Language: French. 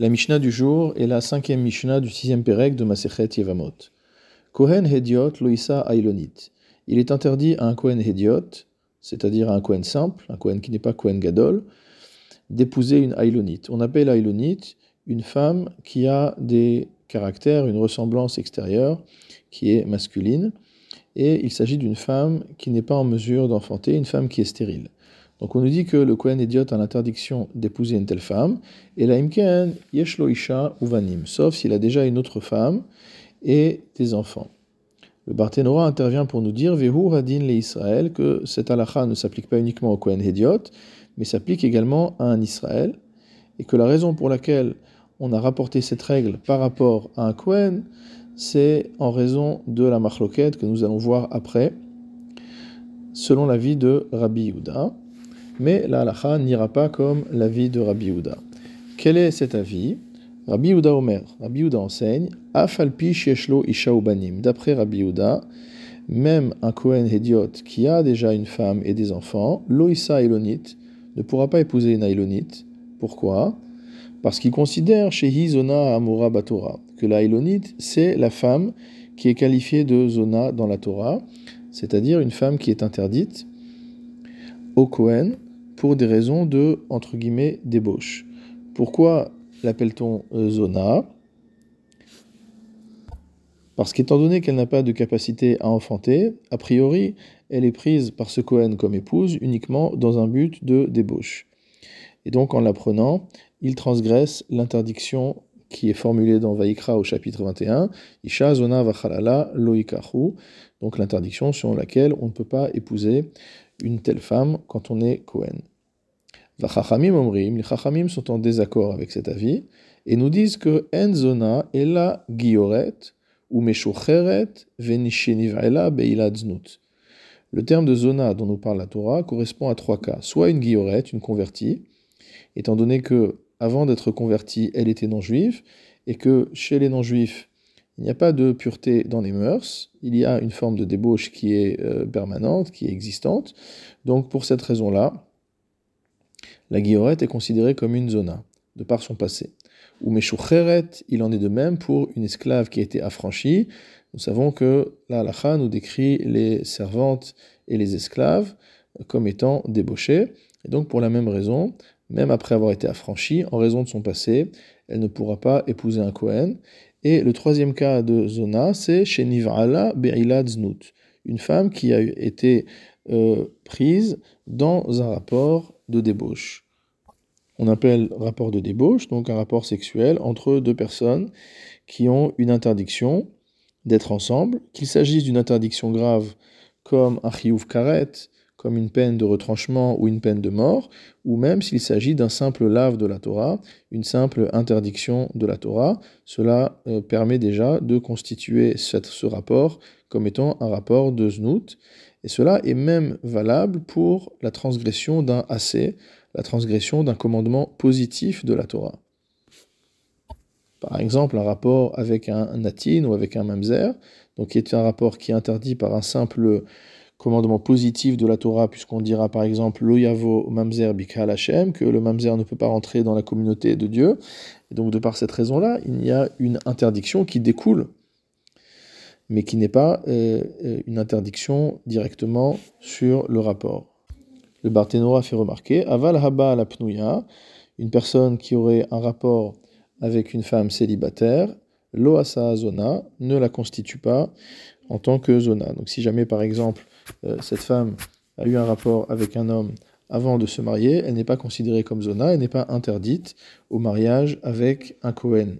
La Mishnah du jour est la cinquième Mishnah du sixième Pérec de Masechet Yevamot. Kohen Hediot Loïsa Ailonit. Il est interdit à un Kohen Hediot, c'est-à-dire à un Kohen simple, un Kohen qui n'est pas Kohen Gadol, d'épouser une Ailonit. On appelle Ailonit une femme qui a des caractères, une ressemblance extérieure qui est masculine, et il s'agit d'une femme qui n'est pas en mesure d'enfanter, une femme qui est stérile. Donc on nous dit que le Kohen Idiot a l'interdiction d'épouser une telle femme, et la Imken Yeshlo Isha Uvanim, sauf s'il a déjà une autre femme et des enfants. Le Barthénora intervient pour nous dire Vehu Radin le Israël que cette halakha ne s'applique pas uniquement au Kohen Idiot, mais s'applique également à un Israël, et que la raison pour laquelle on a rapporté cette règle par rapport à un Kohen, c'est en raison de la machloket que nous allons voir après, selon l'avis de Rabbi Yehuda mais la halacha n'ira pas comme l'avis de Rabbi Yehuda. Quel est cet avis? Rabbi Yehuda Omer, Rabbi Yehuda enseigne, Afalpi sheshlo isha banim. D'après Rabbi Yehuda, même un Kohen Hédiot qui a déjà une femme et des enfants, Loïsa Elonite, ne pourra pas épouser une Elonite. Pourquoi? Parce qu'il considère chez Zona Amora Batora que la Elonite, c'est la femme qui est qualifiée de Zona dans la Torah, c'est-à-dire une femme qui est interdite au Kohen pour des raisons de, entre guillemets, débauche. Pourquoi l'appelle-t-on euh, zona? Parce qu'étant donné qu'elle n'a pas de capacité à enfanter, a priori, elle est prise par ce Cohen comme épouse uniquement dans un but de débauche. Et donc en l'apprenant, il transgresse l'interdiction qui est formulée dans Vaikra au chapitre 21, Isha zona vachalala loikachu, donc l'interdiction selon laquelle on ne peut pas épouser une telle femme quand on est Cohen. Les Chachamim sont en désaccord avec cet avis et nous disent que Enzona est la Gioret ou Meshocheret Venishenivela Beilad Znut. Le terme de zona dont nous parle la Torah correspond à trois cas. Soit une Gioret, une convertie, étant donné que avant d'être convertie, elle était non-juive, et que chez les non-juifs, il n'y a pas de pureté dans les mœurs, il y a une forme de débauche qui est euh, permanente, qui est existante. Donc pour cette raison-là, la guillorette est considérée comme une zona, de par son passé. Ou Meshucheret, il en est de même pour une esclave qui a été affranchie. Nous savons que la halakha nous décrit les servantes et les esclaves comme étant débauchées. Et donc pour la même raison, même après avoir été affranchie, en raison de son passé, elle ne pourra pas épouser un Kohen. Et le troisième cas de zona, c'est chez Nivala Be'ilad Znut, une femme qui a été euh, prise dans un rapport de débauche. On appelle rapport de débauche, donc un rapport sexuel entre deux personnes qui ont une interdiction d'être ensemble, qu'il s'agisse d'une interdiction grave comme un chiyuv karet, comme une peine de retranchement ou une peine de mort, ou même s'il s'agit d'un simple lave de la Torah, une simple interdiction de la Torah, cela euh, permet déjà de constituer ce rapport comme étant un rapport de znout, et cela est même valable pour la transgression d'un assez, la transgression d'un commandement positif de la Torah. Par exemple, un rapport avec un natin ou avec un mamzer, donc qui est un rapport qui est interdit par un simple commandement positif de la Torah, puisqu'on dira par exemple Loyavo Mamzer Bikal Hashem, que le Mamzer ne peut pas rentrer dans la communauté de Dieu. Et donc, de par cette raison-là, il y a une interdiction qui découle, mais qui n'est pas euh, euh, une interdiction directement sur le rapport. Le Barthénora fait remarquer Aval Haba la Pnouya, une personne qui aurait un rapport avec une femme célibataire, Loasa Zona, ne la constitue pas en tant que Zona. Donc, si jamais par exemple euh, cette femme a eu un rapport avec un homme avant de se marier, elle n'est pas considérée comme zona, elle n'est pas interdite au mariage avec un Cohen